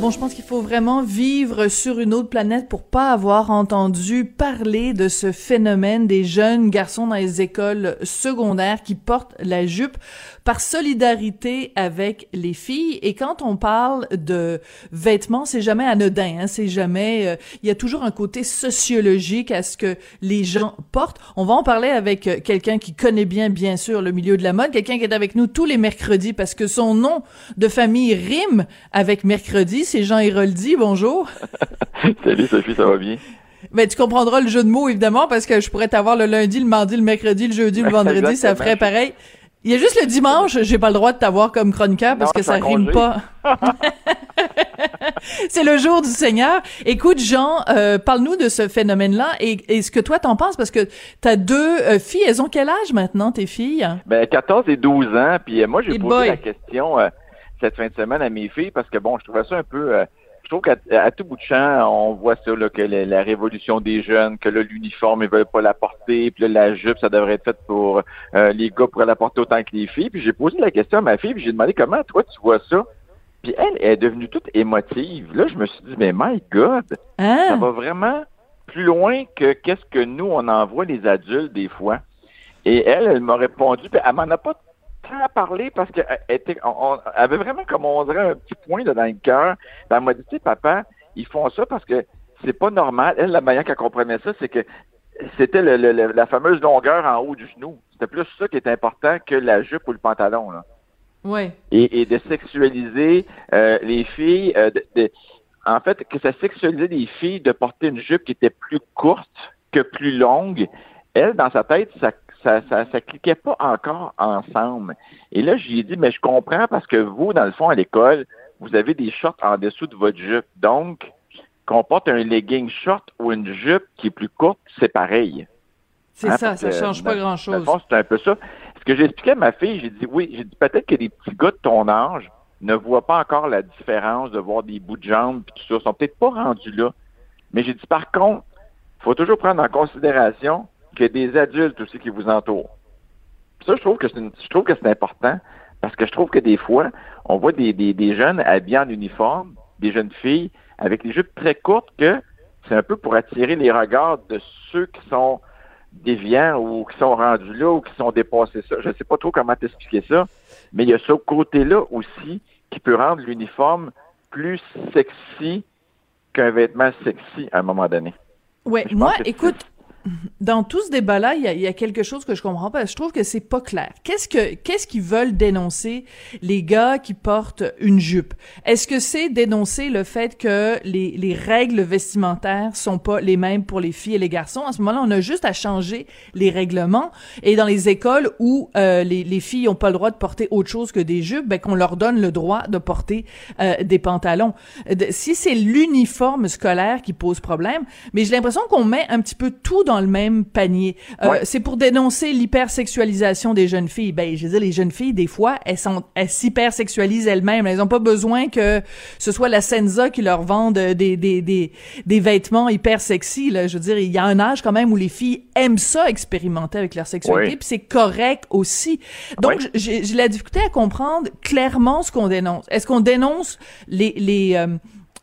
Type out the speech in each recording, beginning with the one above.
Bon, je pense qu'il faut vraiment vivre sur une autre planète pour pas avoir entendu parler de ce phénomène des jeunes garçons dans les écoles secondaires qui portent la jupe par solidarité avec les filles. Et quand on parle de vêtements, c'est jamais anodin, hein, c'est jamais. euh, Il y a toujours un côté sociologique à ce que les gens portent. On va en parler avec euh, quelqu'un qui connaît bien, bien sûr, le milieu de la mode, quelqu'un qui est avec nous tous les mercredis parce que son nom de famille rime avec mercredi. C'est Jean Héroldi. Bonjour. Salut Sophie, ça va bien? Mais tu comprendras le jeu de mots évidemment parce que je pourrais t'avoir le lundi, le mardi, le mercredi, le jeudi, le vendredi, ça ferait pareil. Il y a juste le dimanche, j'ai pas le droit de t'avoir comme chroniqueur parce Non, que ça rime congé. pas. c'est le jour du Seigneur. Écoute, Jean, euh, parle-nous de ce phénomène-là et, et ce que toi t'en penses parce que t'as deux euh, filles. Elles ont quel âge maintenant, tes filles? Ben, 14 et 12 ans, puis euh, moi, j'ai posé boy. la question cette fin de semaine à mes filles parce que, bon, je trouvais ça un peu... euh, je trouve qu'à à tout bout de champ, on voit ça, là, que la, la révolution des jeunes, que là, l'uniforme, ils veulent pas la porter, puis là, la jupe, ça devrait être fait pour... euh, les gars pourraient la porter autant que les filles. Puis j'ai posé la question à ma fille, puis j'ai demandé comment, toi, tu vois ça? Puis elle, elle est devenue toute émotive. Là, je me suis dit, mais my God! ça Hein? va vraiment plus loin que qu'est-ce que nous, on envoie les adultes des fois. Et elle, elle m'a répondu, puis elle m'en a pas tant parlé parce qu'elle était, on, on- elle avait vraiment, comme on dirait, un petit point là, dans le cœur. Ben, elle m'a dit, tu sais, papa, ils font ça parce que c'est pas normal. Elle, la manière qu'elle comprenait ça, c'est que c'était le- le- le- la fameuse longueur en haut du genou. C'était plus ça qui est important que la jupe ou le pantalon. Là Ouais. et, et de sexualiser euh, les filles. euh, de- de- en fait, que ça sexualisait les filles de porter une jupe qui était plus courte que plus longue. Elle, dans sa tête, ça ça, ça, ça cliquait pas encore ensemble. Et là, j'ai dit, mais je comprends parce que vous, dans le fond, à l'école, vous avez des shorts en dessous de votre jupe. Donc, qu'on porte un legging short ou une jupe qui est plus courte, c'est pareil. C'est Hein, ça, ça change pas Dans grand-chose. le fond, c'est un peu ça. Ce que j'ai expliqué à ma fille, j'ai dit oui, j'ai dit peut-être que les petits gars de ton âge ne voient pas encore la différence de voir des bouts de jambes et tout ça. Ils sont peut-être pas rendus là. Mais j'ai dit par contre, il faut toujours prendre en considération qu'il y a des adultes aussi qui vous entourent. Puis Ça, je trouve que c'est une- je trouve que c'est important parce que je trouve que des fois, on voit des, des, des jeunes habillés en uniforme, des jeunes filles avec des jupes très courtes que c'est un peu pour attirer les regards de ceux qui sont déviants ou qui sont rendus là ou qui sont dépassés ça. Je ne sais pas trop comment t'expliquer ça, mais il y a ce côté-là aussi qui peut rendre l'uniforme plus sexy qu'un vêtement sexy à un moment donné. Je moi, écoute, dans tout ce débat-là, il y a, y a quelque chose que je comprends pas. Je trouve que c'est pas clair. Qu'est-ce que qu'est-ce qu'ils veulent dénoncer les gars qui portent une jupe? Est-ce que c'est dénoncer le fait que les, les règles vestimentaires sont pas les mêmes pour les filles et les garçons? À ce moment-là, on a juste à changer les règlements et dans les écoles où euh, les, les filles ont pas le droit de porter autre chose que des jupes, ben qu'on leur donne le droit de porter euh, des pantalons. Si c'est l'uniforme scolaire qui pose problème, mais j'ai l'impression qu'on met un petit peu tout dans le même panier. Euh, Ouais. C'est pour dénoncer l'hypersexualisation des jeunes filles. Ben, je veux dire, les jeunes filles, des fois, elles sont, elles s'hypersexualisent elles-mêmes. Elles ont pas besoin que ce soit la Senza qui leur vende des, des, des, des vêtements hyper sexy, là. Je veux dire, il y a un âge quand même où les filles aiment ça, expérimenter avec leur sexualité, puis c'est correct aussi. Donc, Oui. j'ai j'ai la difficulté à comprendre clairement ce qu'on dénonce. Est-ce qu'on dénonce les, les, euh,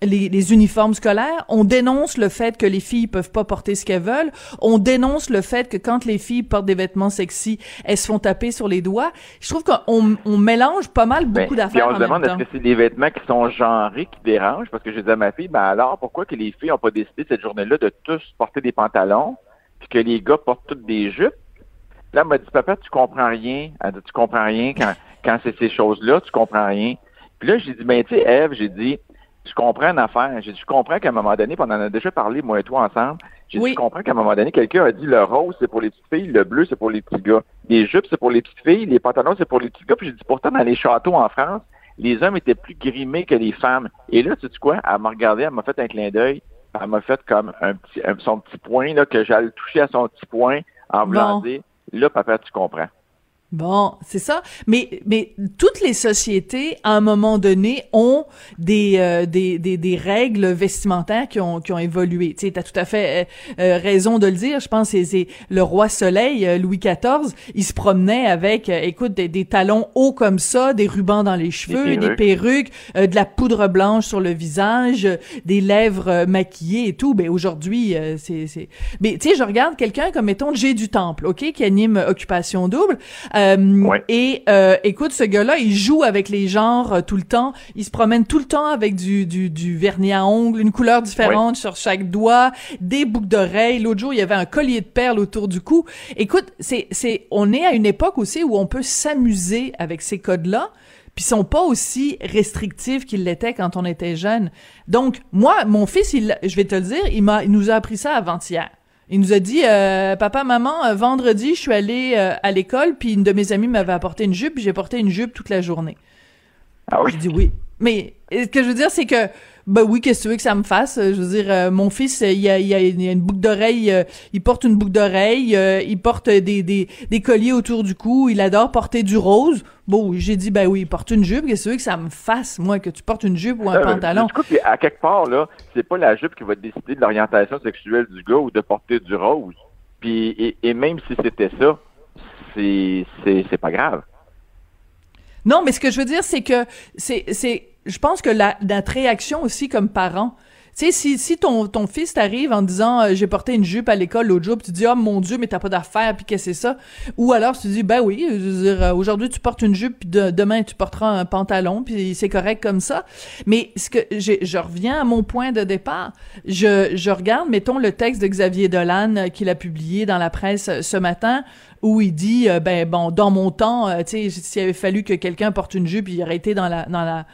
les, les uniformes scolaires, on dénonce le fait que les filles peuvent pas porter ce qu'elles veulent, on dénonce le fait que quand les filles portent des vêtements sexy, elles se font taper sur les doigts. Je trouve qu'on on mélange pas mal Ben, beaucoup puis d'affaires on en se demande est-ce que c'est des vêtements qui sont genrés qui dérangent? Parce que je disais à ma fille ben alors pourquoi que les filles n'ont pas décidé cette journée-là de tous porter des pantalons puis que les gars portent toutes des jupes? Là elle m'a dit papa tu comprends rien. Elle dit tu comprends rien quand quand c'est ces choses-là tu comprends rien. Puis là j'ai dit ben tu sais Eve j'ai dit je comprends une affaire j'ai dit je comprends qu'à un moment donné puis on en a déjà parlé moi et toi ensemble j'ai Oui. dit je comprends qu'à un moment donné quelqu'un a dit le rose c'est pour les petites filles le bleu c'est pour les petits gars les jupes c'est pour les petites filles les pantalons c'est pour les petits gars puis j'ai dit pourtant dans les châteaux en France les hommes étaient plus grimés que les femmes. Et là, tu sais quoi? Elle m'a regardé, elle m'a fait un clin d'œil. Elle m'a fait comme un petit, un- son petit point, là, que j'allais toucher à son petit point en voulant Bon. dire, là, papa, tu comprends. Bon, c'est ça. Mais mais toutes les sociétés, à un moment donné, ont des euh, des, des, des règles vestimentaires qui ont qui ont évolué. Tu sais, t'as tout à fait euh, euh, raison de le dire. Je pense que c'est le roi Soleil, Louis XIV, il se promenait avec, écoute, des, des, talons hauts comme ça, des rubans dans les cheveux, des perruques, de la poudre blanche sur le visage, des lèvres maquillées et tout. Ben aujourd'hui, c'est c'est. Mais tu sais, je regarde quelqu'un comme mettons G du Temple, ok, qui anime Occupation double. Euh, et euh, écoute, ce gars-là, il joue avec les genres euh, tout le temps. Il se promène tout le temps avec du, du, du vernis à ongles, une couleur différente sur chaque doigt, des boucles d'oreilles. L'autre jour, il y avait un collier de perles autour du cou. Écoute, c'est, c'est, on est à une époque aussi où on peut s'amuser avec ces codes-là puis sont pas aussi restrictifs qu'ils l'étaient quand on était jeune. Donc moi, mon fils, il, je vais te le dire, il m'a, il nous a appris ça avant-hier. Il nous a dit, euh, papa, maman, euh, vendredi, je suis allé euh, à l'école, puis une de mes amies m'avait apporté une jupe, puis j'ai porté une jupe toute la journée. Ah oui? J'ai dit oui. Mais ce que je veux dire, c'est que ben oui, qu'est-ce que tu veux que ça me fasse? Je veux dire, euh, mon fils, il a, il a, une boucle d'oreille, euh, il porte une boucle d'oreille, euh, il porte des, des, des colliers autour du cou, il adore porter du rose. Bon, j'ai dit, ben oui, il porte une jupe, qu'est-ce que tu veux que ça me fasse, moi, que tu portes une jupe ou un pantalon? Du à quelque part, là, c'est pas la jupe qui va décider de l'orientation sexuelle du gars ou de porter du rose. Puis, et, et même si c'était ça, c'est, c'est, c'est pas grave. Non, mais ce que je veux dire, c'est que c'est, c'est, je pense que la, notre réaction aussi comme parents, tu sais, si, si ton, ton fils t'arrive en disant euh, j'ai porté une jupe à l'école l'autre jour, pis tu dis oh mon dieu mais t'as pas d'affaires puis qu'est-ce que c'est ça? Ou alors tu dis ben oui, euh, aujourd'hui tu portes une jupe puis demain tu porteras un pantalon puis c'est correct comme ça. Mais ce que je reviens à mon point de départ, je je regarde mettons le texte de Xavier Dolan euh, qu'il a publié dans la presse ce matin où il dit ben bon dans mon temps tu sais s'il avait fallu que quelqu'un porte une jupe il aurait été dans la dans la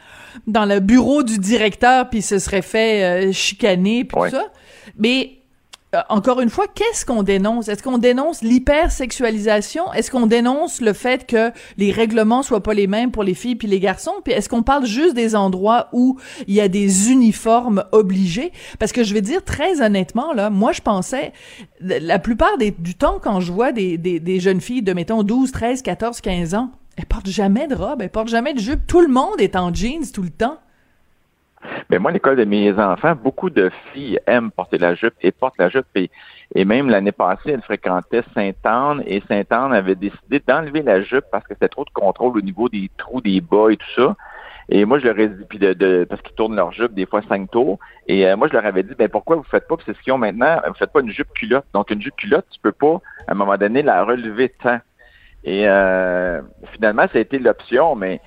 dans le bureau du directeur puis se serait fait euh, chicaner puis tout ça. Mais euh, encore une fois, qu'est-ce qu'on dénonce? Est-ce qu'on dénonce l'hypersexualisation? Est-ce qu'on dénonce le fait que les règlements soient pas les mêmes pour les filles puis les garçons? Puis est-ce qu'on parle juste des endroits où il y a des uniformes obligés? Parce que je vais dire très honnêtement là, moi je pensais la plupart du temps quand je vois des, jeunes filles de mettons 12, 13, 14, 15 ans elle porte jamais de robe, elle porte jamais de jupe. Tout le monde est en jeans tout le temps. Mais moi, l'école de mes enfants, beaucoup de filles aiment porter la jupe et portent la jupe. Et, même l'année passée, elles fréquentaient Sainte-Anne et Sainte-Anne avait décidé d'enlever la jupe parce que c'était trop de contrôle au niveau des trous, des bas et tout ça. Et moi, je leur ai dit, puis de, parce qu'ils tournent leur jupe des fois cinq tours. Et euh, moi, je leur avais dit, ben pourquoi vous faites pas, c'est ce qu'ils ont maintenant, vous faites pas une jupe culotte. Donc, une jupe culotte, tu peux pas, à un moment donné, la relever tant. Et euh, finalement, ça a été l'option, mais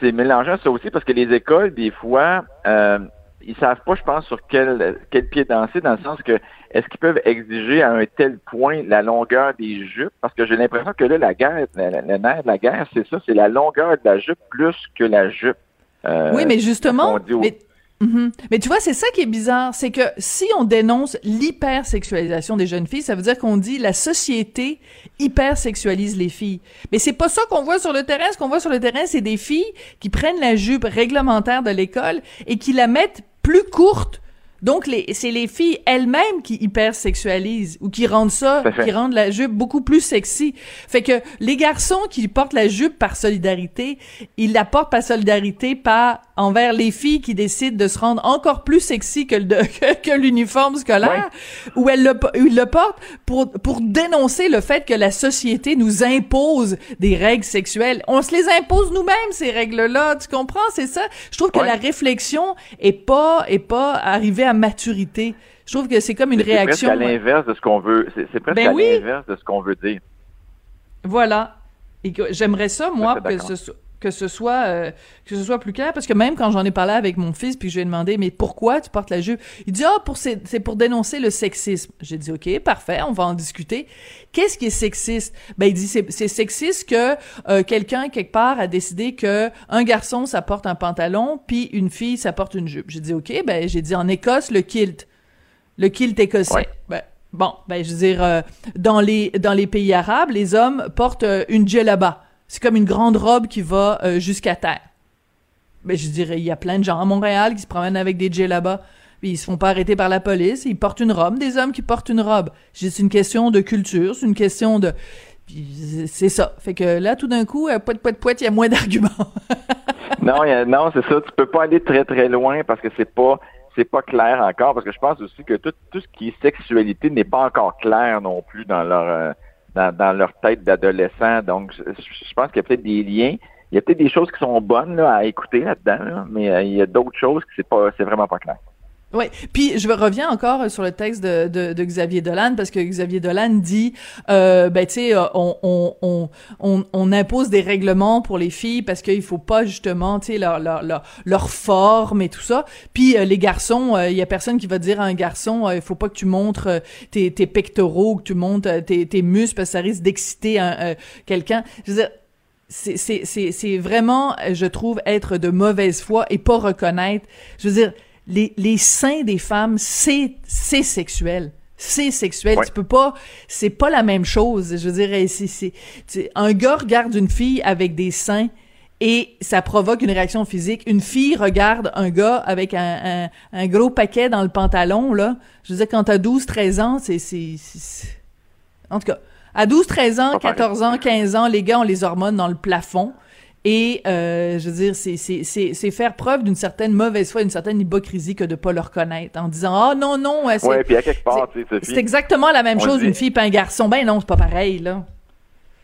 c'est mélangeant ça aussi parce que les écoles, des fois, euh, ils savent pas, je pense, sur quel, quel pied danser, dans le sens que est-ce qu'ils peuvent exiger à un tel point la longueur des jupes? Parce que j'ai l'impression que là, la guerre, le nerf de la guerre, c'est ça, c'est la longueur de la jupe plus que la jupe. Euh, oui, mais justement, Mhm. Mais tu vois, c'est ça qui est bizarre, c'est que si on dénonce l'hypersexualisation des jeunes filles, ça veut dire qu'on dit la société hypersexualise les filles. Mais c'est pas ça qu'on voit sur le terrain. Ce qu'on voit sur le terrain, c'est des filles qui prennent la jupe réglementaire de l'école et qui la mettent plus courte donc, c'est les filles elles-mêmes qui hypersexualisent ou qui rendent ça, qui rendent la jupe beaucoup plus sexy. Fait que les garçons qui portent la jupe par solidarité, ils la portent par solidarité pas envers les filles qui décident de se rendre encore plus sexy que, le, que, l'uniforme scolaire, ou elles le, ils le portent pour, pour dénoncer le fait que la société nous impose des règles sexuelles. On se les impose nous-mêmes, ces règles-là, tu comprends? C'est ça. Je trouve que la réflexion est pas, est pas arrivée à maturité. Je trouve que c'est comme une réaction. C'est presque à l'inverse de ce qu'on veut. C'est presque ben à l'inverse de ce qu'on veut dire. Voilà. Et j'aimerais ça, moi, que ce soit que ce soit euh, que ce soit plus clair parce que même quand j'en ai parlé avec mon fils puis je lui ai demandé mais pourquoi tu portes la jupe? Il dit ah pour c'est pour dénoncer le sexisme. J'ai dit ok parfait on va en discuter. Qu'est-ce qui est sexiste? Ben il dit c'est c'est sexiste que euh, quelqu'un quelque part a décidé que un garçon ça porte un pantalon puis une fille ça porte une jupe. J'ai dit ok ben j'ai dit en Écosse le kilt. Le kilt écossais. Ben, bon ben je veux dire euh, dans les dans les pays arabes les hommes portent une djellaba c'est comme une grande robe qui va euh, jusqu'à terre. Ben, je dirais, il y a plein de gens à Montréal qui se promènent avec des là-bas. Puis ils se font pas arrêter par la police. Ils portent une robe. Des hommes qui portent une robe. C'est une question de culture. C'est une question de... C'est ça. Fait que là, tout d'un coup, euh, poète, poète, il y a moins d'arguments. non, y a, non, c'est ça. Tu peux pas aller très, très loin parce que c'est pas c'est pas clair encore. Parce que je pense aussi que tout, tout ce qui est sexualité n'est pas encore clair non plus dans leur euh, dans, leur tête d'adolescent. Donc, je, pense qu'il y a peut-être des liens. Il y a peut-être des choses qui sont bonnes à écouter là-dedans, là, mais euh, il y a d'autres choses qui c'est pas c'est vraiment pas clair. Oui, puis je reviens encore sur le texte de, de, de Xavier Dolan parce que Xavier Dolan dit, euh, ben tu sais, euh, on, on, on, on, impose des règlements pour les filles parce qu'il faut pas justement, tu sais, leur, leur, leur, forme et tout ça. Puis euh, les garçons, il y a personne qui va dire à un garçon, il faut pas que tu montres tes, tes pectoraux, que tu montres tes, tes muscles parce que ça risque d'exciter quelqu'un. Je veux dire, c'est vraiment, je trouve, être de mauvaise foi et pas reconnaître. Je veux dire, les, les seins des femmes, c'est c'est sexuel. C'est sexuel. Tu peux pas. C'est pas la même chose. Je veux dire, c'est un gars regarde une fille avec des seins et ça provoque une réaction physique. Une fille regarde un gars avec un, un, un gros paquet dans le pantalon, là. Je veux dire, quand t'as 12, 13 ans, c'est, c'est, En tout cas, à 12, 13 ans, 14 ans, 15 ans, les gars ont les hormones dans le plafond. Et euh, je veux dire, c'est faire preuve d'une certaine mauvaise foi, d'une certaine hypocrisie que de pas le reconnaître en disant ah oh, non non. Ouais, puis à quelque part, c'est exactement la même chose d'une fille pas un garçon. Ben non, c'est pas pareil là.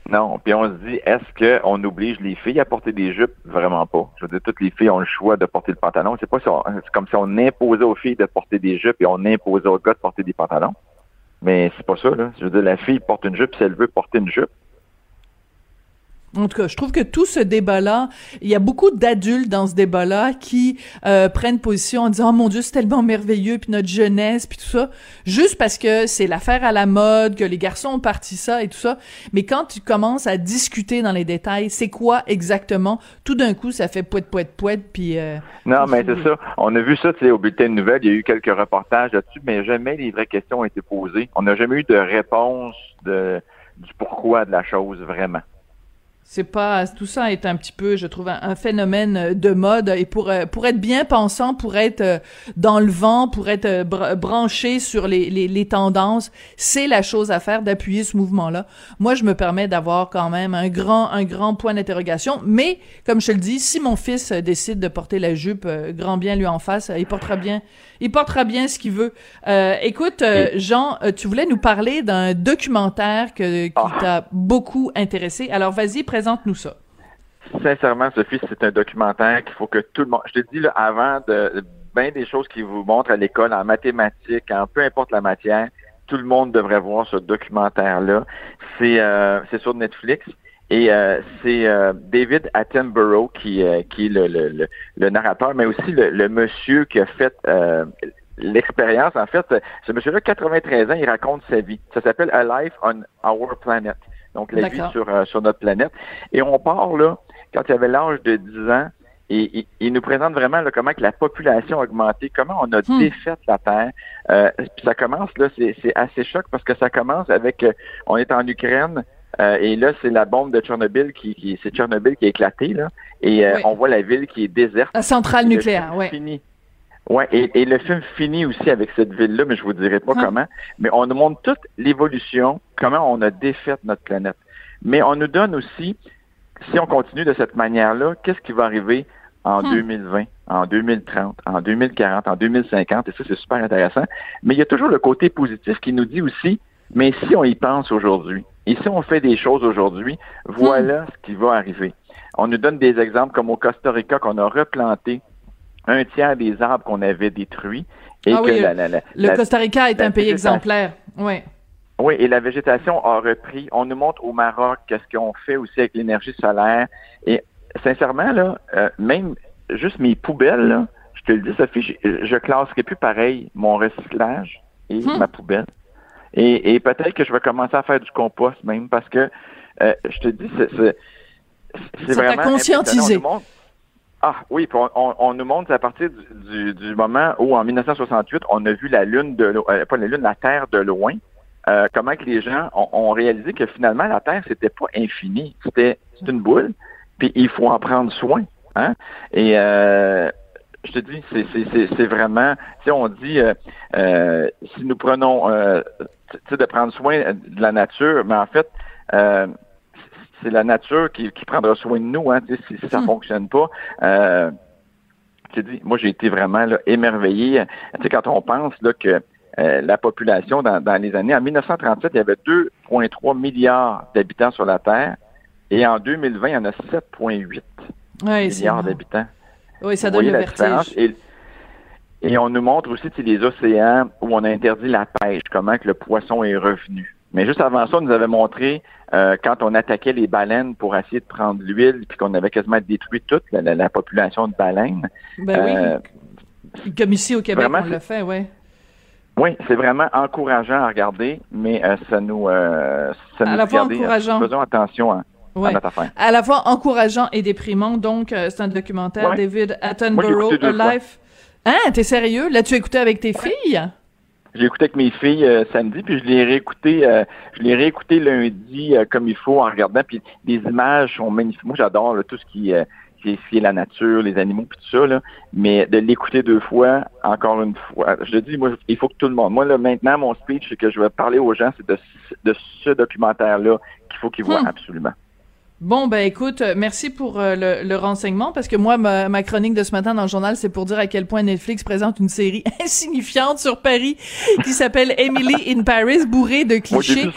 Non, puis on se dit, est-ce qu'on oblige les filles à porter des jupes? Vraiment pas. Je veux dire, toutes les filles ont le choix de porter le pantalon. C'est pas si c'est comme si on imposait aux filles de porter des jupes et on imposait aux gars de porter des pantalons. Mais c'est pas ça, là. Je veux dire, la fille porte une jupe si elle veut porter une jupe. En tout cas, je trouve que tout ce débat-là, il y a beaucoup d'adultes dans ce débat-là qui euh, prennent position en disant oh mon Dieu c'est tellement merveilleux puis notre jeunesse puis tout ça, juste parce que c'est l'affaire à la mode, que les garçons ont parti ça et tout ça. Mais quand tu commences à discuter dans les détails, c'est quoi exactement? Tout d'un coup, ça fait poète poète poète puis. Euh, non, mais c'est ça. On a vu ça, tu sais, au bulletin de nouvelles. Il y a eu quelques reportages là-dessus, mais jamais les vraies questions ont été posées. On n'a jamais eu de réponse de du pourquoi de la chose vraiment. C'est pas tout ça est un petit peu, je trouve, un, phénomène de mode et pour euh, pour être bien pensant, pour être euh, dans le vent, pour être euh, branché sur les, les, les tendances, c'est la chose à faire d'appuyer ce mouvement-là. Moi, je me permets d'avoir quand même un grand un grand point d'interrogation, mais comme je te le dis, si mon fils décide de porter la jupe, grand bien lui en face, il portera bien il portera bien ce qu'il veut. Euh, écoute, euh, Jean, euh, tu voulais nous parler d'un documentaire que, qui ah. t'a beaucoup intéressé. Alors, vas-y, présente-nous ça. Sincèrement, Sophie, c'est un documentaire qu'il faut que tout le monde. Je te dis là, avant de bien des choses qui vous montrent à l'école en mathématiques, en peu importe la matière, tout le monde devrait voir ce documentaire-là. C'est c'est sur Netflix. Et euh, c'est euh, David Attenborough qui, euh, qui est le, le, le, narrateur, mais aussi le, monsieur qui a fait l'expérience. En fait, ce monsieur-là, 93 ans, il raconte sa vie. Ça s'appelle A Life on Our Planet. Donc, la vie sur, sur notre planète. Et on part là, quand il avait l'âge de 10 ans, et, il nous présente vraiment là, comment que la population a augmenté, comment on a hmm. défait la Terre. puis ça commence, là, c'est assez choc parce que ça commence avec, on est en Ukraine, euh, et là, c'est la bombe de Tchernobyl qui, qui c'est Tchernobyl qui a éclaté là, et euh, on voit la ville qui est déserte. La centrale nucléaire, oui. Fini. Ouais, et, et, le film finit aussi avec cette ville-là, mais je vous dirai pas ah. comment. Mais on nous montre toute l'évolution, comment on a défait notre planète. Mais on nous donne aussi, si on continue de cette manière-là, qu'est-ce qui va arriver en 2020, hmm. en 2030, en 2040, en 2050, et ça, c'est super intéressant. Mais il y a toujours le côté positif qui nous dit aussi, mais si on y pense aujourd'hui, et si on fait des choses aujourd'hui, voilà hmm. ce qui va arriver. On nous donne des exemples comme au Costa Rica qu'on a replanté un tiers des arbres qu'on avait détruits. Et ah que oui, la, le Costa Rica est un pays exemplaire. Oui. Oui, et la végétation a repris. On nous montre au Maroc qu'est-ce qu'on fait aussi avec l'énergie solaire. Et sincèrement, là, euh, même juste mes poubelles, là, je te le dis, Sophie, je, je classerai plus pareil mon recyclage et hmm. ma poubelle. Et, peut-être que je vais commencer à faire du compost même parce que euh, je te dis, c'est c'est vraiment conscientisé. Ah oui, on, nous montre à partir du, du, moment où en 1968 on a vu la lune de euh, pas la lune, la Terre de loin. Euh, comment que les gens ont, réalisé que finalement la Terre c'était pas infini, c'était une boule, puis il faut en prendre soin. Hein? Et euh, je te dis, c'est vraiment, si on dit, euh, euh, si nous prenons, euh, de prendre soin de la nature, mais en fait, euh, c'est la nature qui, prendra soin de nous, hein, si, ça hmm. fonctionne pas. Euh, dit, moi, j'ai été vraiment là, émerveillé. Quand on pense là, que euh, la population dans, dans, les années, en 1937, il y avait 2,3 milliards d'habitants sur la Terre, et en 2020, il y en a 7,8 milliards d'habitants. Oui, ça donne le vertige. Et, et, on nous montre aussi les océans où on a interdit la pêche, comment que le poisson est revenu. Mais juste avant ça, on nous avait montré euh, quand on attaquait les baleines pour essayer de prendre l'huile, puis qu'on avait quasiment détruit toute la, population de baleines. Ben oui. Euh, Comme ici au Québec, on le fait, oui. Oui, c'est vraiment encourageant à regarder, mais euh, ça nous, ça à la fois encourageant. faisons attention à, notre affaire. À la fois encourageant et déprimant. Donc, c'est un documentaire, David Attenborough, A Life. Hein, t'es sérieux? L'as-tu écouté avec tes filles? J'ai écouté avec mes filles euh, samedi, puis je l'ai réécouté, euh, je l'ai réécouté lundi euh, comme il faut en regardant. Puis les images sont magnifiques. Moi, j'adore tout ce qui, qui est la nature, les animaux, puis tout ça. Là. Mais de l'écouter deux fois, encore une fois, je dis, moi, il faut que tout le monde. Moi, là, maintenant, mon speech, c'est que je vais parler aux gens, c'est de, de ce documentaire-là qu'il faut qu'ils voient hmm. absolument. Bon, ben écoute, euh, merci pour euh, le, renseignement, parce que moi, ma, chronique de ce matin dans le journal, c'est pour dire à quel point Netflix présente une série insignifiante sur Paris qui s'appelle Emily in Paris, bourrée de clichés.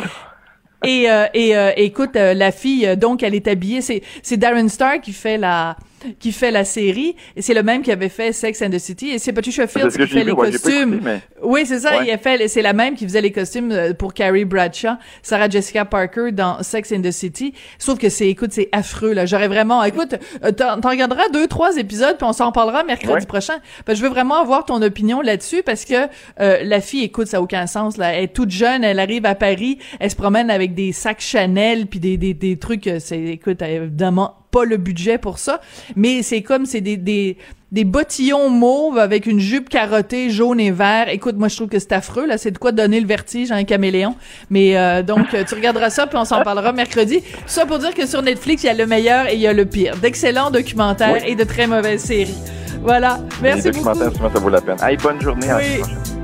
Et, euh, et écoute, la fille, donc, elle est habillée, c'est, c'est Darren Star qui fait la qui fait la série et c'est le même qui avait fait Sex and the City et c'est Patricia Fields qui fait les costumes. Oui, c'est ça, il a fait c'est la même qui faisait les costumes euh, pour Carrie Bradshaw, Sarah Jessica Parker dans Sex and the City. Sauf que c'est écoute, c'est affreux là. J'aurais vraiment écoute, euh, t'en regarderas deux trois épisodes puis on s'en parlera mercredi prochain. je veux vraiment avoir ton opinion là-dessus parce que euh, la fille écoute, ça a aucun sens là. Elle est toute jeune, elle arrive à Paris, elle se promène avec des sacs Chanel puis des des des trucs c'est écoute évidemment pas le budget pour ça, mais c'est comme c'est des, des des bottillons mauves avec une jupe carottée jaune et vert. Écoute, moi je trouve que c'est affreux là, c'est de quoi donner le vertige à un caméléon. Mais euh, donc tu regarderas ça puis on s'en parlera mercredi. Ça pour dire que sur Netflix, il y a le meilleur et il y a le pire. D'excellents documentaires et de très mauvaises séries. Voilà. Merci beaucoup. ça vaut la peine. Allez, bonne journée. Oui.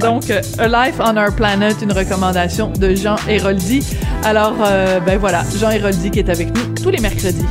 Donc, euh, A Life on Our Planet, une recommandation de Jean Héroldi. Alors, euh, ben voilà, Jean Héroldi qui est avec nous tous les mercredis.